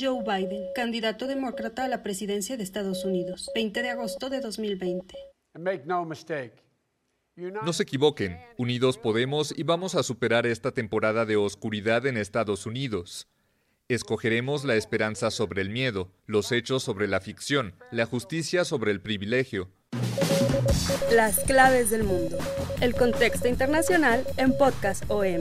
Joe Biden, candidato demócrata a la presidencia de Estados Unidos, 20 de agosto de 2020. No se equivoquen, unidos podemos y vamos a superar esta temporada de oscuridad en Estados Unidos. Escogeremos la esperanza sobre el miedo, los hechos sobre la ficción, la justicia sobre el privilegio. Las claves del mundo. El contexto internacional en Podcast OM.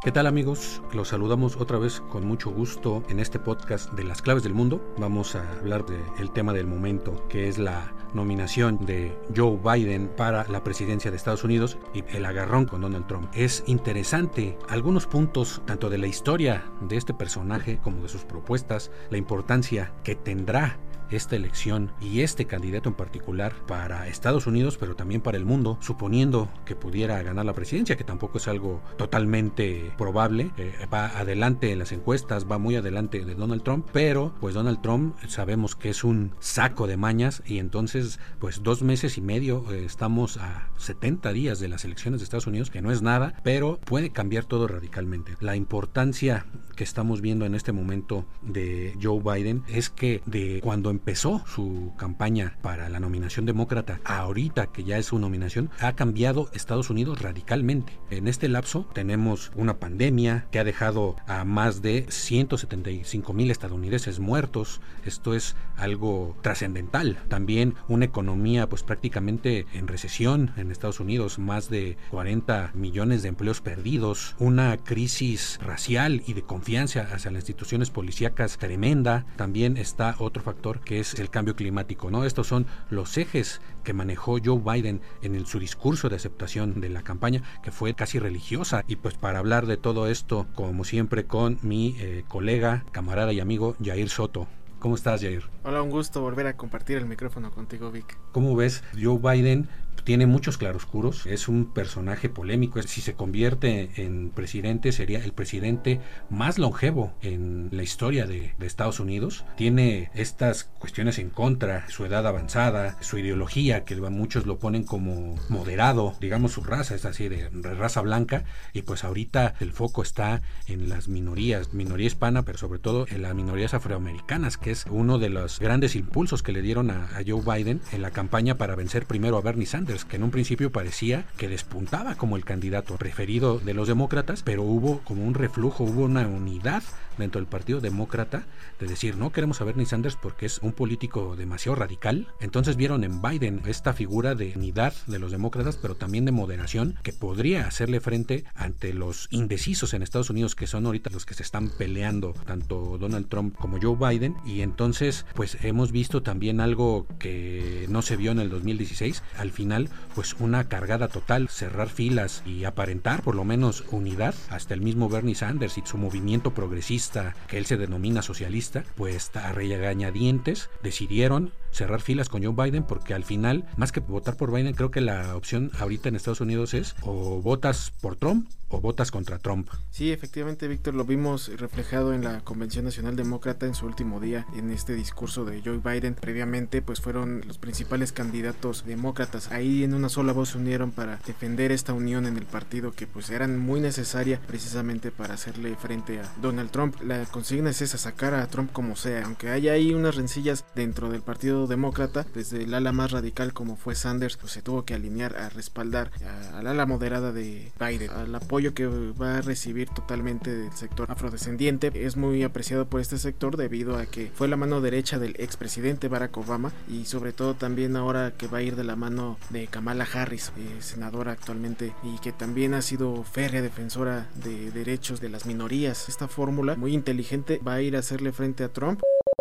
¿Qué tal amigos? Los saludamos otra vez con mucho gusto en este podcast de las claves del mundo. Vamos a hablar del tema del momento, que es la nominación de Joe Biden para la presidencia de Estados Unidos y el agarrón con Donald Trump. Es interesante algunos puntos tanto de la historia de este personaje como de sus propuestas, la importancia que tendrá esta elección y este candidato en particular para Estados Unidos, pero también para el mundo, suponiendo que pudiera ganar la presidencia, que tampoco es algo totalmente probable. Eh, va adelante en las encuestas, va muy adelante de Donald Trump, pero pues Donald Trump sabemos que es un saco de mañas y entonces pues dos meses y medio eh, estamos a 70 días de las elecciones de Estados Unidos, que no es nada, pero puede cambiar todo radicalmente. La importancia que estamos viendo en este momento de Joe Biden es que de cuando empezó su campaña para la nominación demócrata ahorita que ya es su nominación, ha cambiado Estados Unidos radicalmente. En este lapso tenemos una pandemia que ha dejado a más de 175 mil estadounidenses muertos. Esto es algo trascendental. También una economía pues prácticamente en recesión en Estados Unidos, más de 40 millones de empleos perdidos, una crisis racial y de confianza hacia las instituciones policíacas tremenda. También está otro factor que es el cambio climático. ¿no? Estos son los ejes que manejó Joe Biden en su discurso de aceptación de la campaña, que fue casi religiosa. Y pues para hablar de todo esto, como siempre, con mi eh, colega, camarada y amigo Jair Soto. ¿Cómo estás, Jair? Hola, un gusto volver a compartir el micrófono contigo, Vic. ¿Cómo ves? Joe Biden tiene muchos claroscuros, es un personaje polémico. Si se convierte en presidente, sería el presidente más longevo en la historia de, Estados Unidos. Tiene estas cuestiones en contra, su edad avanzada, su ideología, que muchos lo ponen como moderado, digamos su raza, es así de raza blanca, y pues ahorita el foco está en las minorías, minoría hispana, pero sobre todo en las minorías afroamericanas, que es uno de los grandes impulsos que le dieron a Joe Biden en la campaña para vencer primero a Bernie Sanders que en un principio parecía que despuntaba como el candidato preferido de los demócratas, pero hubo como un reflujo, hubo una unidad dentro del Partido Demócrata de decir no queremos a Bernie Sanders porque es un político demasiado radical. Entonces vieron en Biden esta figura de unidad de los demócratas, pero también de moderación que podría hacerle frente ante los indecisos en Estados Unidos que son ahorita los que se están peleando tanto Donald Trump como Joe Biden y entonces pues hemos visto también algo que no se vio en el 2016 al final pues una cargada total cerrar filas y aparentar por lo menos unidad hasta el mismo Bernie Sanders y su movimiento progresista que él se denomina socialista, pues a regañadientes decidieron cerrar filas con Joe Biden porque al final, más que votar por Biden, creo que la opción ahorita en Estados Unidos es o votas por Trump o votas contra Trump. Sí, efectivamente, Víctor, lo vimos reflejado en la Convención Nacional Demócrata en su último día en este discurso de Joe Biden. Previamente, pues fueron los principales candidatos demócratas. Ahí en una sola voz se unieron para defender esta unión en el partido que pues eran muy necesaria precisamente para hacerle frente a Donald Trump. La consigna es esa, sacar a Trump como sea, aunque haya ahí unas rencillas dentro del partido demócrata, desde el ala más radical como fue Sanders, pues se tuvo que alinear a respaldar al ala moderada de Biden, al apoyo que va a recibir totalmente del sector afrodescendiente. Es muy apreciado por este sector debido a que fue la mano derecha del expresidente Barack Obama y sobre todo también ahora que va a ir de la mano de Kamala Harris, eh, senadora actualmente, y que también ha sido férrea defensora de derechos de las minorías. Esta fórmula muy inteligente va a ir a hacerle frente a Trump.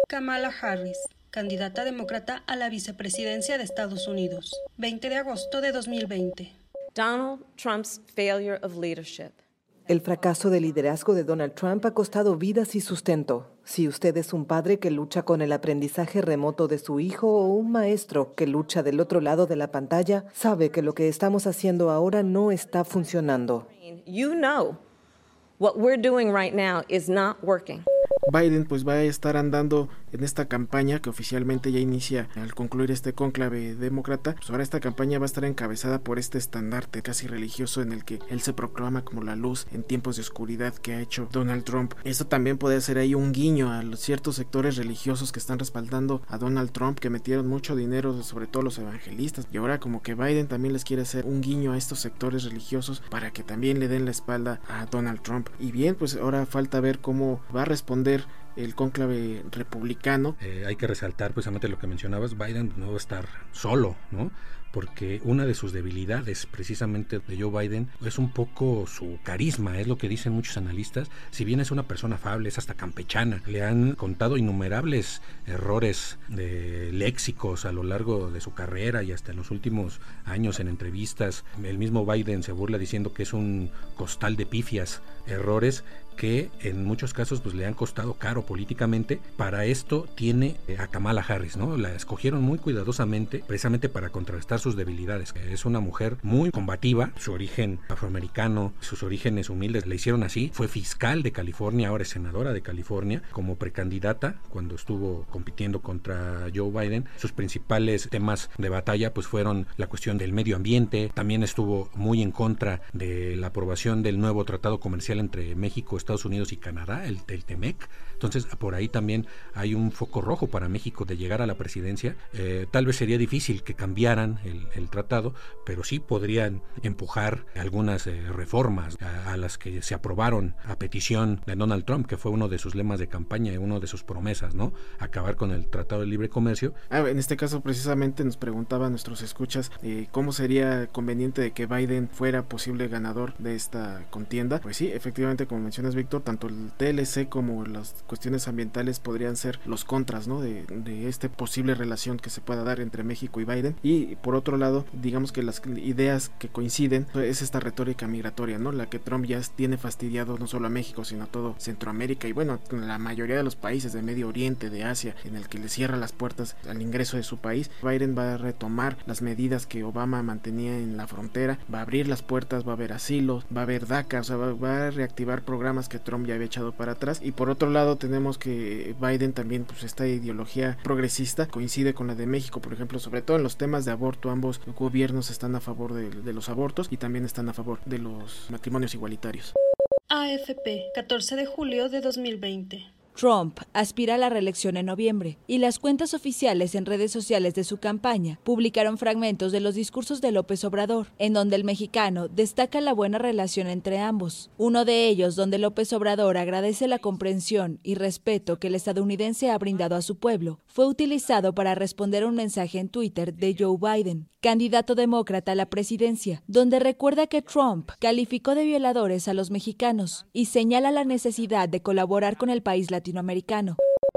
Kamala Harris, candidata demócrata a la vicepresidencia de Estados Unidos, 20 de agosto de 2020. Donald Trump's failure of leadership el fracaso de liderazgo de Donald Trump ha costado vidas y sustento. Si usted es un padre que lucha con el aprendizaje remoto de su hijo o un maestro que lucha del otro lado de la pantalla, sabe que lo que estamos haciendo ahora no está funcionando. You know what we're doing right now is not working. Biden pues va a estar andando en esta campaña que oficialmente ya inicia al concluir este cónclave demócrata. Pues ahora esta campaña va a estar encabezada por este estandarte casi religioso en el que él se proclama como la luz en tiempos de oscuridad que ha hecho Donald Trump. Esto también puede ser ahí un guiño a los ciertos sectores religiosos que están respaldando a Donald Trump, que metieron mucho dinero, sobre todo los evangelistas. Y ahora como que Biden también les quiere hacer un guiño a estos sectores religiosos para que también le den la espalda a Donald Trump. Y bien, pues ahora falta ver cómo va a responder el cónclave republicano. Eh, hay que resaltar precisamente lo que mencionabas, Biden no va a estar solo, ¿no? Porque una de sus debilidades precisamente de Joe Biden es un poco su carisma, es lo que dicen muchos analistas. Si bien es una persona afable, es hasta campechana, le han contado innumerables errores de léxicos a lo largo de su carrera y hasta en los últimos años en entrevistas. El mismo Biden se burla diciendo que es un costal de pifias, errores que en muchos casos pues le han costado caro políticamente. Para esto tiene a Kamala Harris, ¿no? La escogieron muy cuidadosamente precisamente para contrarrestar sus debilidades. Es una mujer muy combativa, su origen afroamericano, sus orígenes humildes le hicieron así. Fue fiscal de California, ahora es senadora de California, como precandidata cuando estuvo compitiendo contra Joe Biden. Sus principales temas de batalla pues fueron la cuestión del medio ambiente, también estuvo muy en contra de la aprobación del nuevo tratado comercial entre México, Estados Unidos y Canadá, el, el TEMEC. Entonces, por ahí también hay un foco rojo para México de llegar a la presidencia. Eh, tal vez sería difícil que cambiaran el, tratado, pero sí podrían empujar algunas eh, reformas a, las que se aprobaron a petición de Donald Trump, que fue uno de sus lemas de campaña y uno de sus promesas, ¿no? Acabar con el Tratado de Libre Comercio. Ah, en este caso, precisamente nos preguntaban nuestros escuchas eh, cómo sería conveniente de que Biden fuera posible ganador de esta contienda. Pues sí, efectivamente, como mencionas, Víctor, tanto el TLC como las cuestiones ambientales podrían ser los contras, ¿no? De, de esta posible relación que se pueda dar entre México y Biden. Y por otro lado, digamos que las ideas que coinciden es esta retórica migratoria, ¿no? La que Trump ya tiene fastidiado no solo a México, sino a todo Centroamérica y bueno, la mayoría de los países de Medio Oriente, de Asia, en el que le cierra las puertas al ingreso de su país. Biden va a retomar las medidas que Obama mantenía en la frontera, va a abrir las puertas, va a haber asilos, va a haber DACA, o sea, va a reactivar programas que Trump ya había echado para atrás. Y por otro lado tenemos que Biden también, pues esta ideología progresista coincide con la de México, por ejemplo, sobre todo en los temas de aborto, ambos gobiernos están a favor de, los abortos y también están a favor de los matrimonios igualitarios. AFP, 14 de julio de 2020. Trump aspira a la reelección en noviembre y las cuentas oficiales en redes sociales de su campaña publicaron fragmentos de los discursos de López Obrador, en donde el mexicano destaca la buena relación entre ambos. Uno de ellos donde López Obrador agradece la comprensión y respeto que el estadounidense ha brindado a su pueblo, fue utilizado para responder a un mensaje en Twitter de Joe Biden, candidato demócrata a la presidencia, donde recuerda que Trump calificó de violadores a los mexicanos y señala la necesidad de colaborar con el país latinoamericano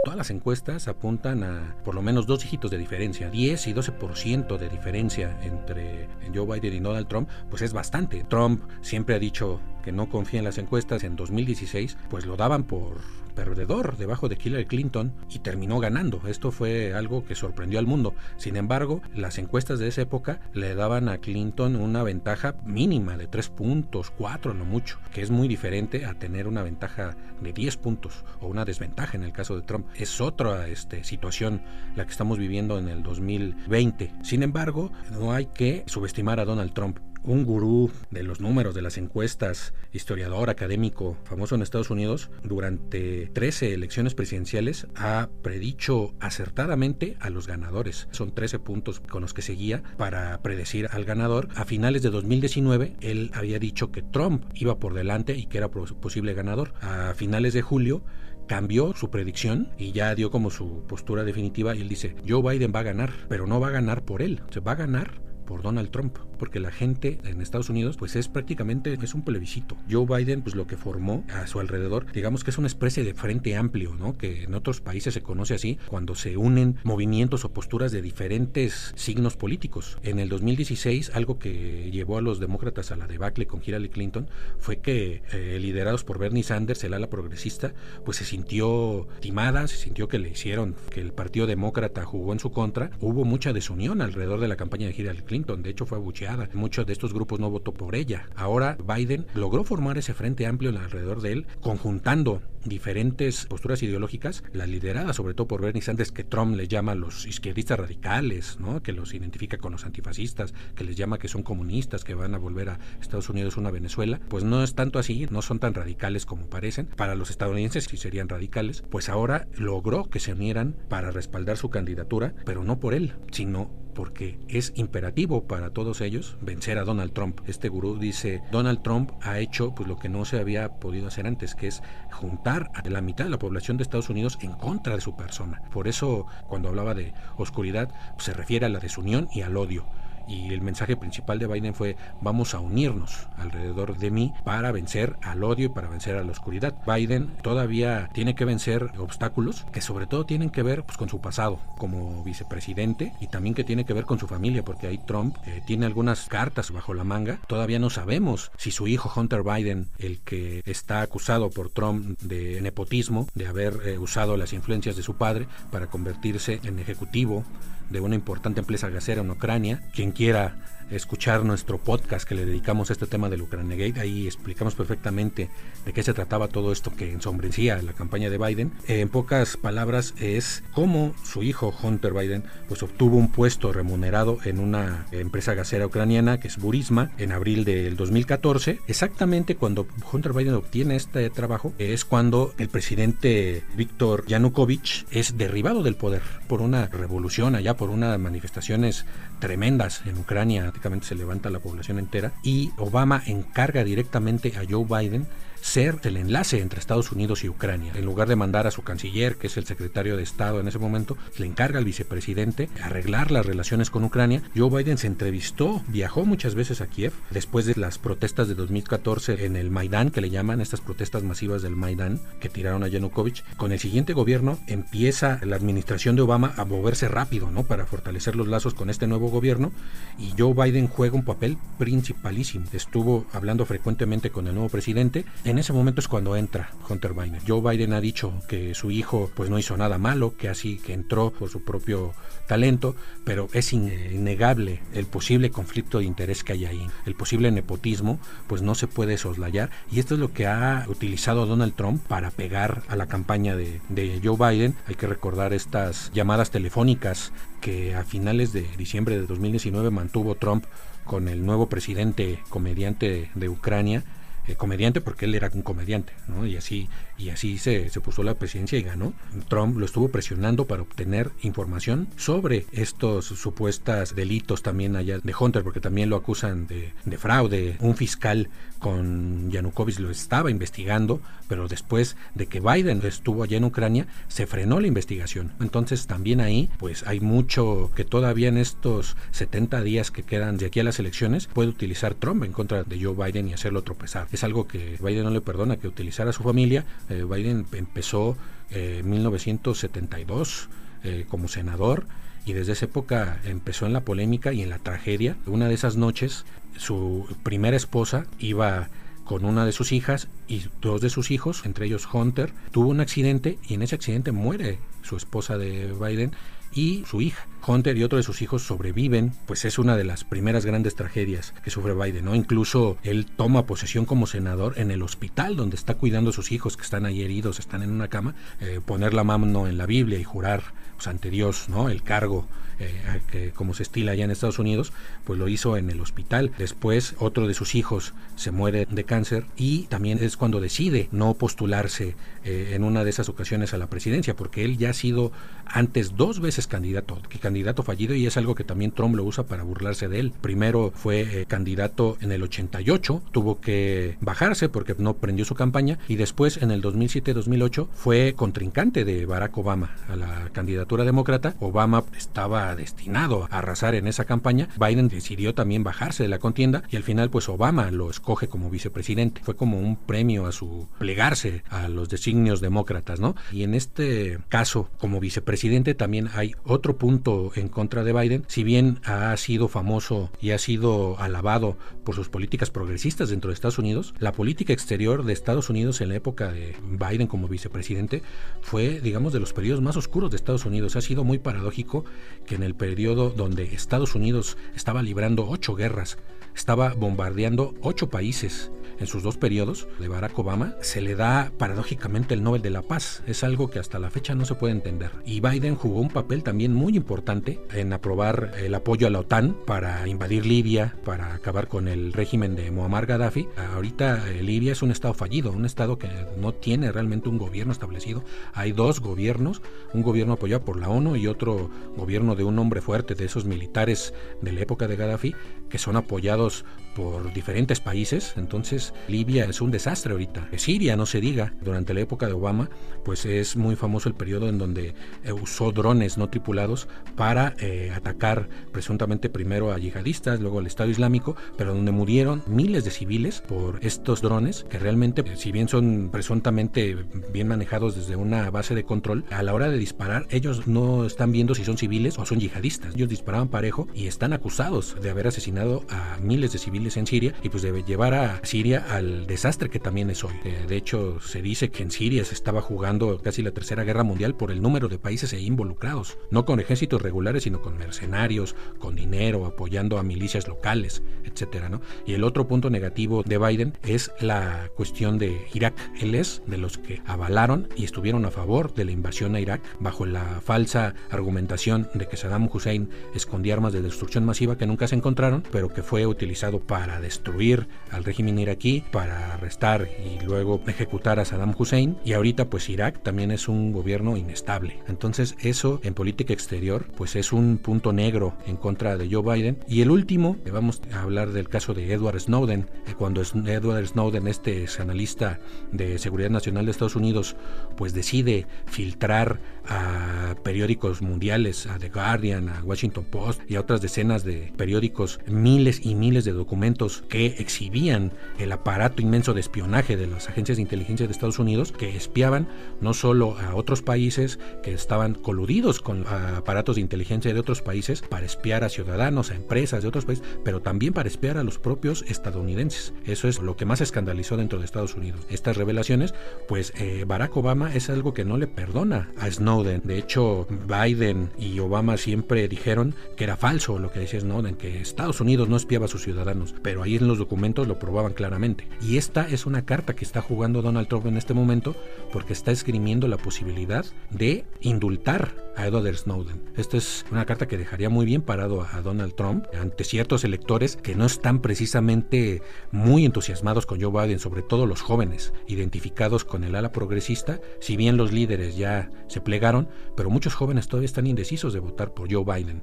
Todas las encuestas apuntan a por lo menos dos dígitos de diferencia, 10 y 12% de diferencia entre Joe Biden y Donald Trump, pues es bastante. Trump siempre ha dicho que no confía en las encuestas. En 2016, pues lo daban por perdedor debajo de Hillary Clinton y terminó ganando. Esto fue algo que sorprendió al mundo. Sin embargo, las encuestas de esa época le daban a Clinton una ventaja mínima de 3 puntos, 4 no mucho, que es muy diferente a tener una ventaja de 10 puntos o una desventaja en el caso de Trump. Es otra este, situación la que estamos viviendo en el 2020. Sin embargo, no hay que subestimar a Donald Trump un gurú de los números de las encuestas, historiador académico famoso en Estados Unidos, durante 13 elecciones presidenciales ha predicho acertadamente a los ganadores. Son 13 puntos con los que seguía para predecir al ganador. A finales de 2019, él había dicho que Trump iba por delante y que era posible ganador. A finales de julio, cambió su predicción y ya dio como su postura definitiva y él dice, Joe Biden va a ganar, pero no va a ganar por él, se va a ganar por Donald Trump, porque la gente en Estados Unidos pues es prácticamente es un plebiscito. Joe Biden pues lo que formó a su alrededor, digamos que es una especie de frente amplio, ¿no? Que en otros países se conoce así cuando se unen movimientos o posturas de diferentes signos políticos. En el 2016 algo que llevó a los demócratas a la debacle con Hillary Clinton fue que eh, liderados por Bernie Sanders, el ala progresista, pues se sintió timada, se sintió que le hicieron que el Partido Demócrata jugó en su contra. Hubo mucha desunión alrededor de la campaña de Hillary Clinton, de hecho fue abucheada. Muchos de estos grupos no votó por ella. Ahora Biden logró formar ese frente amplio alrededor de él, conjuntando diferentes posturas ideológicas, la liderada sobre todo por Bernie Sanders, que Trump les llama los izquierdistas radicales, ¿no? que los identifica con los antifascistas, que les llama que son comunistas, que van a volver a Estados Unidos una Venezuela, pues no es tanto así, no son tan radicales como parecen. Para los estadounidenses sí serían radicales, pues ahora logró que se unieran para respaldar su candidatura, pero no por él, sino porque es imperativo para todos ellos vencer a Donald Trump. Este gurú dice, Donald Trump ha hecho pues lo que no se había podido hacer antes, que es juntar a la mitad de la población de Estados Unidos en contra de su persona. Por eso cuando hablaba de oscuridad pues, se refiere a la desunión y al odio y el mensaje principal de Biden fue vamos a unirnos alrededor de mí para vencer al odio y para vencer a la oscuridad. Biden todavía tiene que vencer obstáculos que sobre todo tienen que ver pues, con su pasado como vicepresidente y también que tiene que ver con su familia porque ahí Trump eh, tiene algunas cartas bajo la manga. Todavía no sabemos si su hijo Hunter Biden, el que está acusado por Trump de nepotismo, de haber eh, usado las influencias de su padre para convertirse en ejecutivo de una importante empresa gasera en Ucrania. Quien quiera escuchar nuestro podcast que le dedicamos a este tema del Ucrania Gate. Ahí explicamos perfectamente de qué se trataba todo esto que ensombrecía la campaña de Biden. En pocas palabras es cómo su hijo Hunter Biden pues obtuvo un puesto remunerado en una empresa gasera ucraniana que es Burisma en abril del 2014. Exactamente cuando Hunter Biden obtiene este trabajo es cuando el presidente Víctor Yanukovych es derribado del poder por una revolución allá, por unas manifestaciones tremendas en Ucrania se levanta la población entera y Obama encarga directamente a Joe Biden ser el enlace entre Estados Unidos y Ucrania. En lugar de mandar a su canciller, que es el secretario de Estado en ese momento, le encarga al vicepresidente arreglar las relaciones con Ucrania. Joe Biden se entrevistó, viajó muchas veces a Kiev después de las protestas de 2014 en el Maidán, que le llaman estas protestas masivas del Maidán, que tiraron a Yanukovych. Con el siguiente gobierno empieza la administración de Obama a moverse rápido, ¿no? Para fortalecer los lazos con este nuevo gobierno y Joe Biden juega un papel principalísimo. Estuvo hablando frecuentemente con el nuevo presidente en ese momento es cuando entra Hunter Biden. Joe Biden ha dicho que su hijo pues no hizo nada malo, que así que entró por su propio talento, pero es innegable el posible conflicto de interés que hay ahí, el posible nepotismo, pues no se puede soslayar y esto es lo que ha utilizado Donald Trump para pegar a la campaña de, de Joe Biden. Hay que recordar estas llamadas telefónicas que a finales de diciembre de 2019 mantuvo Trump con el nuevo presidente comediante de Ucrania eh, comediante porque él era un comediante, ¿no? Y así, y así se, se puso la presidencia y ganó. Trump lo estuvo presionando para obtener información sobre estos supuestos delitos también allá de Hunter, porque también lo acusan de, de fraude. Un fiscal con Yanukovych lo estaba investigando, pero después de que Biden estuvo allá en Ucrania, se frenó la investigación. Entonces también ahí, pues hay mucho que todavía en estos 70 días que quedan de aquí a las elecciones, puede utilizar Trump en contra de Joe Biden y hacerlo tropezar es algo que Biden no le perdona, que utilizara a su familia. Eh, Biden empezó eh, en 1972 eh, como senador y desde esa época empezó en la polémica y en la tragedia. Una de esas noches, su primera esposa iba con una de sus hijas y dos de sus hijos, entre ellos Hunter, tuvo un accidente y en ese accidente muere su esposa de Biden y su hija. Hunter y otro de sus hijos sobreviven, pues es una de las primeras grandes tragedias que sufre Biden, ¿no? Incluso él toma posesión como senador en el hospital donde está cuidando a sus hijos que están ahí heridos, están en una cama, eh, poner la mano en la Biblia y jurar pues, ante Dios, ¿no? El cargo eh, que como se estila allá en Estados Unidos, pues lo hizo en el hospital. Después otro de sus hijos se muere de cáncer y también es cuando decide no postularse eh, en una de esas ocasiones a la presidencia, porque él ya ha sido antes dos veces candidato, que candidato fallido y es algo que también Trump lo usa para burlarse de él. Primero fue eh, candidato en el 88, tuvo que bajarse porque no prendió su campaña y después en el 2007-2008 fue contrincante de Barack Obama a la candidatura demócrata. Obama estaba destinado a arrasar en esa campaña. Biden decidió también bajarse de la contienda y al final pues Obama lo escoge como vicepresidente. Fue como un premio a su plegarse a los designios demócratas, ¿no? Y en este caso, como vicepresidente también hay otro punto en contra de Biden. Si bien ha sido famoso y ha sido alabado por sus políticas progresistas dentro de Estados Unidos, la política exterior de Estados Unidos en la época de Biden como vicepresidente fue, digamos, de los periodos más oscuros de Estados Unidos. Ha sido muy paradójico que en el periodo donde Estados Unidos estaba librando ocho guerras, estaba bombardeando ocho países en sus dos periodos de Barack Obama, se le da paradójicamente el Nobel de la Paz. Es algo que hasta la fecha no se puede entender. Y Biden jugó un papel también muy importante en aprobar el apoyo a la OTAN para invadir Libia, para acabar con el régimen de Muammar Gaddafi. Ahorita eh, Libia es un estado fallido, un estado que no tiene realmente un gobierno establecido. Hay dos gobiernos, un gobierno apoyado por la ONU y otro gobierno de un hombre fuerte, de esos militares de la época de Gaddafi, que son apoyados destacados por diferentes países. Entonces Libia es un desastre ahorita. Siria, no se diga, durante la época de Obama, pues es muy famoso el periodo en donde eh, usó drones no tripulados para eh, atacar presuntamente primero a yihadistas, luego al Estado Islámico, pero donde murieron miles de civiles por estos drones que realmente, si bien son presuntamente bien manejados desde una base de control, a la hora de disparar ellos no están viendo si son civiles o son yihadistas. Ellos disparaban parejo y están acusados de haber asesinado a miles de civiles en Siria y pues debe llevar a Siria al desastre que también es hoy. Eh, de hecho, se dice que en Siria se estaba jugando casi la tercera guerra mundial por el número de países ahí involucrados, no con ejércitos regulares, sino con mercenarios, con dinero, apoyando a milicias locales, etcétera, ¿no? Y el otro punto negativo de Biden es la cuestión de Irak. Él es de los que avalaron y estuvieron a favor de la invasión a Irak bajo la falsa argumentación de que Saddam Hussein escondía armas de destrucción masiva que nunca se encontraron, pero que fue utilizado para destruir al régimen iraquí, para arrestar y luego ejecutar a Saddam Hussein. Y ahorita pues Irak también es un gobierno inestable. Entonces eso en política exterior pues es un punto negro en contra de Joe Biden. Y el último, eh, vamos a hablar del caso de Edward Snowden. Eh, cuando Edward Snowden, este analista de seguridad nacional de Estados Unidos, pues decide filtrar a periódicos mundiales, a The Guardian, a Washington Post y a otras decenas de periódicos, miles y miles de documentos que exhibían el aparato inmenso de espionaje de las agencias de inteligencia de Estados Unidos que espiaban no solo a otros países que estaban coludidos con aparatos de inteligencia de otros países para espiar a ciudadanos, a empresas de otros países, pero también para espiar a los propios estadounidenses. Eso es lo que más escandalizó dentro de Estados Unidos. Estas revelaciones, pues eh, Barack Obama es algo que no le perdona a Snowden. De hecho, Biden y Obama siempre dijeron que era falso lo que decía Snowden, que Estados Unidos no espiaba a sus ciudadanos pero ahí en los documentos lo probaban claramente. Y esta es una carta que está jugando Donald Trump en este momento porque está esgrimiendo la posibilidad de indultar a Edward Snowden. Esta es una carta que dejaría muy bien parado a Donald Trump ante ciertos electores que no están precisamente muy entusiasmados con Joe Biden, sobre todo los jóvenes, identificados con el ala progresista, si bien los líderes ya se plegaron, pero muchos jóvenes todavía están indecisos de votar por Joe Biden.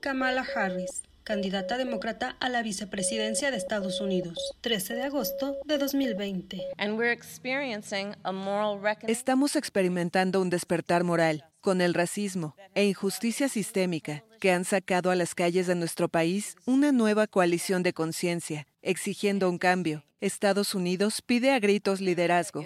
Kamala Harris candidata demócrata a la vicepresidencia de Estados Unidos, 13 de agosto de 2020. Estamos experimentando un despertar moral con el racismo e injusticia sistémica que han sacado a las calles de nuestro país una nueva coalición de conciencia, exigiendo un cambio. Estados Unidos pide a gritos liderazgo.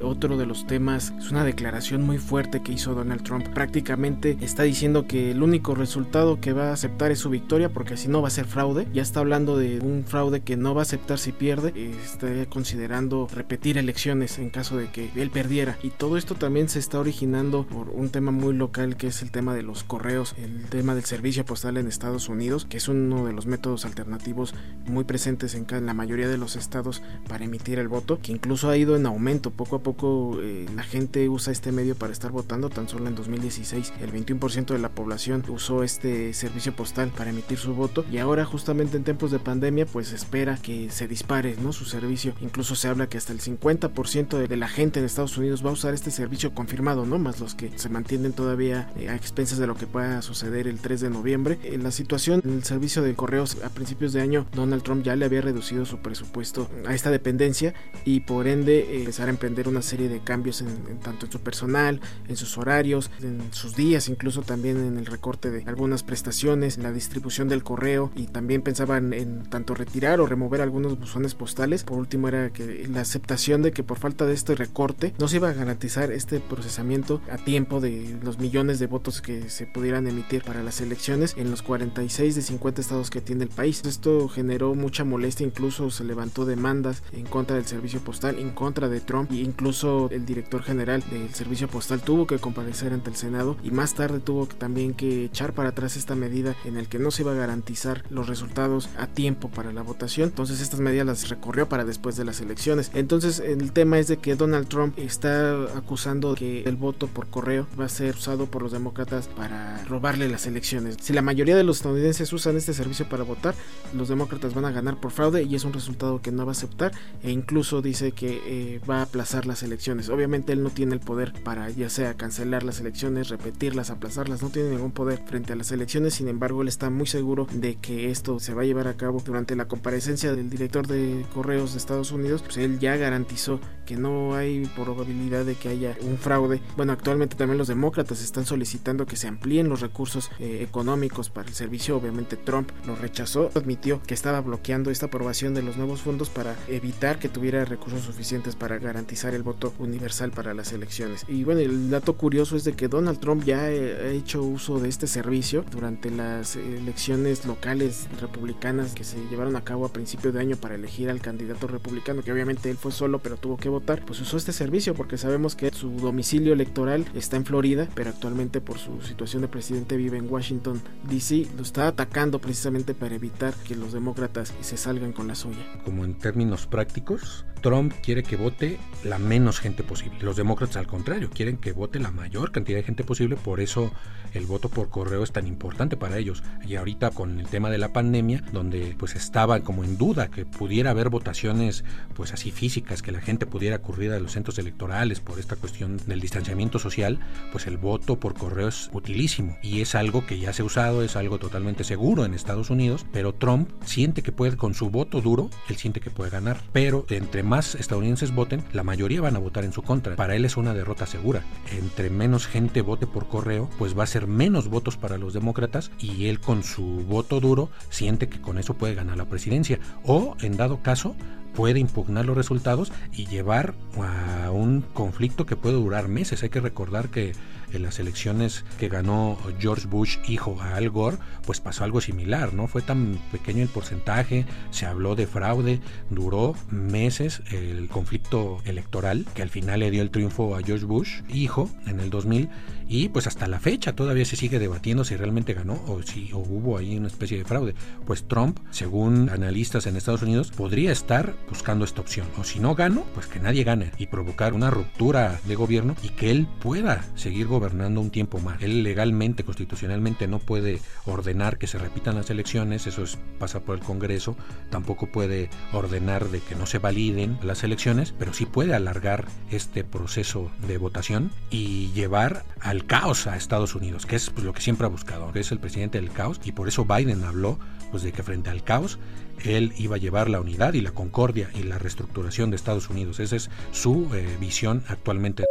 Otro de los temas es una declaración muy fuerte que hizo Donald Trump. Prácticamente está diciendo que el único resultado que va a aceptar es su victoria porque así no va a ser fraude. Ya está hablando de un fraude que no va a aceptar si pierde. Está considerando repetir elecciones en caso de que él perdiera. Y todo esto también se está originando por un tema muy local que es el tema de los correos, el tema del servicio postal en Estados Unidos, que es uno de los métodos alternativos muy presentes en la mayoría de los estados para emitir el voto, que incluso ha ido en aumento poco a poco eh, la gente usa este medio para estar votando. Tan solo en 2016 el 21% de la población usó este servicio postal para emitir su voto y ahora justamente en tiempos de pandemia pues espera que se dispare ¿no? su servicio. Incluso se habla que hasta el 50% de la gente en Estados Unidos va a usar este servicio confirmado, ¿no? Más los que se mantienen todavía eh, a expensas de lo que pueda suceder el 3 de noviembre. En la situación en el servicio de correos a principios de año Donald Trump ya le había reducido su presupuesto a esta dependencia y por ende eh, empezar a emprender una serie de cambios en, tanto en su personal, en sus horarios, en sus días, incluso también en el recorte de algunas prestaciones, la distribución del correo y también pensaban en tanto retirar o remover algunos buzones postales. Por último era que la aceptación de que por falta de este recorte no se iba a garantizar este procesamiento a tiempo de los millones de votos que se pudieran emitir para las elecciones en los 46 de 50 estados que tiene el país. Esto generó mucha molestia, incluso se levantó demandas en contra del servicio postal, en contra de Trump e incluso el director general del servicio postal tuvo que comparecer ante el Senado y más tarde tuvo también que echar para atrás esta medida en el que no se iba a garantizar los resultados a tiempo para la votación. Entonces estas medidas las recorrió para después de las elecciones. Entonces el tema es de que Donald Trump está acusando que el voto por correo va a ser usado por los demócratas para robarle las elecciones. Si la mayoría de los estadounidenses usan este servicio para votar, los demócratas van a ganar por fraude y es un resultado que no va a aceptar e incluso dice que eh, va a aplazar las elecciones. Obviamente él no tiene el poder para ya sea cancelar las elecciones, repetirlas, aplazarlas, no tiene ningún poder frente a las elecciones, sin embargo él está muy seguro de que esto se va a llevar a cabo durante la comparecencia del director de correos de Estados Unidos, pues él ya garantizó que no hay probabilidad de que haya un fraude. Bueno, actualmente también los demócratas están solicitando que se amplíen los recursos eh, económicos para el servicio. Obviamente Trump lo rechazó, admitió que estaba bloqueando esta aprobación de los nuevos fondos para evitar que tuviera recursos suficientes para garantizar el voto universal para las elecciones. Y bueno, el dato curioso es de que Donald Trump ya ha hecho uso de este servicio durante las elecciones locales republicanas que se llevaron a cabo a principio de año para elegir al candidato republicano, que obviamente él fue solo, pero tuvo que votar, pues usó este servicio porque sabemos que su domicilio electoral está en Florida, pero actualmente por su situación de presidente vive en Washington, D.C. Lo está atacando precisamente para evitar que los demócratas se salgan con la suya. Como en términos prácticos, Trump quiere que vote la menos gente posible. Los demócratas al contrario, quieren que vote la mayor cantidad de gente posible, por eso el voto por correo es tan importante para ellos. Y ahorita con el tema de la pandemia, donde pues estaba como en duda que pudiera haber votaciones pues así físicas, que la gente pudiera ocurrir a los centros electorales por esta cuestión del distanciamiento social, pues el voto por correo es utilísimo y es algo que ya se ha usado, es algo totalmente seguro en Estados Unidos, pero Trump siente que puede con su voto duro, él siente que puede ganar, pero entre más estadounidenses voten, la mayoría van a votar en su contra. Para él es una derrota segura. Entre menos gente vote por correo, pues va a ser menos votos para los demócratas y él con su voto duro siente que con eso puede ganar la presidencia. O, en dado caso, puede impugnar los resultados y llevar a un conflicto que puede durar meses. Hay que recordar que en las elecciones que ganó George Bush hijo a Al Gore, pues pasó algo similar, ¿no? Fue tan pequeño el porcentaje, se habló de fraude, duró meses el conflicto electoral que al final le dio el triunfo a George Bush hijo en el 2000 y pues hasta la fecha todavía se sigue debatiendo si realmente ganó o si hubo ahí una especie de fraude. Pues Trump, según analistas en Estados Unidos, podría estar buscando esta opción. O si no gano, pues que nadie gane y provocar una ruptura de gobierno y que él pueda seguir gobernando un tiempo más. Él legalmente, constitucionalmente no puede ordenar que se repitan las elecciones, eso es, pasa por el Congreso, tampoco puede ordenar de que no se validen las elecciones, pero sí puede alargar este proceso de votación y llevar a el caos a Estados Unidos, que es pues, lo que siempre ha buscado, que es el presidente del caos, y por eso Biden habló pues, de que frente al caos él iba a llevar la unidad y la concordia y la reestructuración de Estados Unidos. Esa es su eh, visión actualmente.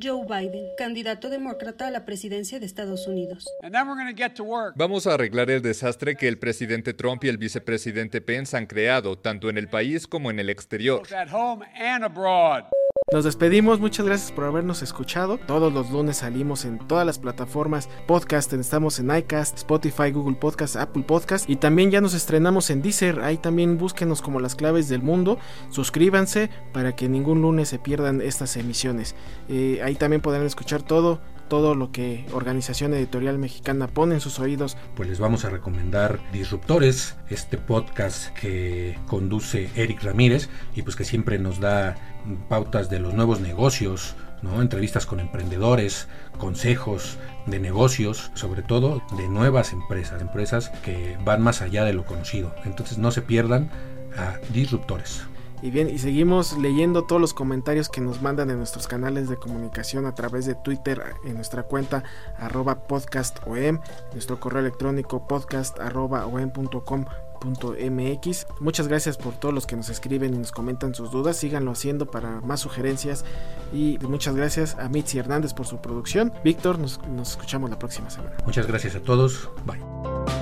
Joe Biden, candidato demócrata a la presidencia de Estados Unidos. Vamos a arreglar el desastre que el presidente Trump y el vicepresidente Pence han creado, tanto en el país como en el exterior. Nos despedimos, muchas gracias por habernos escuchado. Todos los lunes salimos en todas las plataformas podcast, estamos en iCast, Spotify, Google Podcast, Apple Podcast y también ya nos estrenamos en Deezer. Ahí también búsquenos como las claves del mundo. Suscríbanse para que ningún lunes se pierdan estas emisiones. Eh, ahí también podrán escuchar todo todo lo que Organización Editorial Mexicana pone en sus oídos. Pues les vamos a recomendar Disruptores, este podcast que conduce Eric Ramírez y pues que siempre nos da pautas de los nuevos negocios, ¿no? entrevistas con emprendedores, consejos de negocios, sobre todo de nuevas empresas, empresas que van más allá de lo conocido. Entonces no se pierdan a Disruptores. Y bien, y seguimos leyendo todos los comentarios que nos mandan en nuestros canales de comunicación a través de Twitter, en nuestra cuenta arroba podcastom, nuestro correo electrónico podcast. Muchas gracias por todos los que nos escriben y nos comentan sus dudas. Síganlo haciendo para más sugerencias. Y muchas gracias a Mitzi Hernández por su producción. Víctor, nos, nos escuchamos la próxima semana. Muchas gracias a todos. Bye.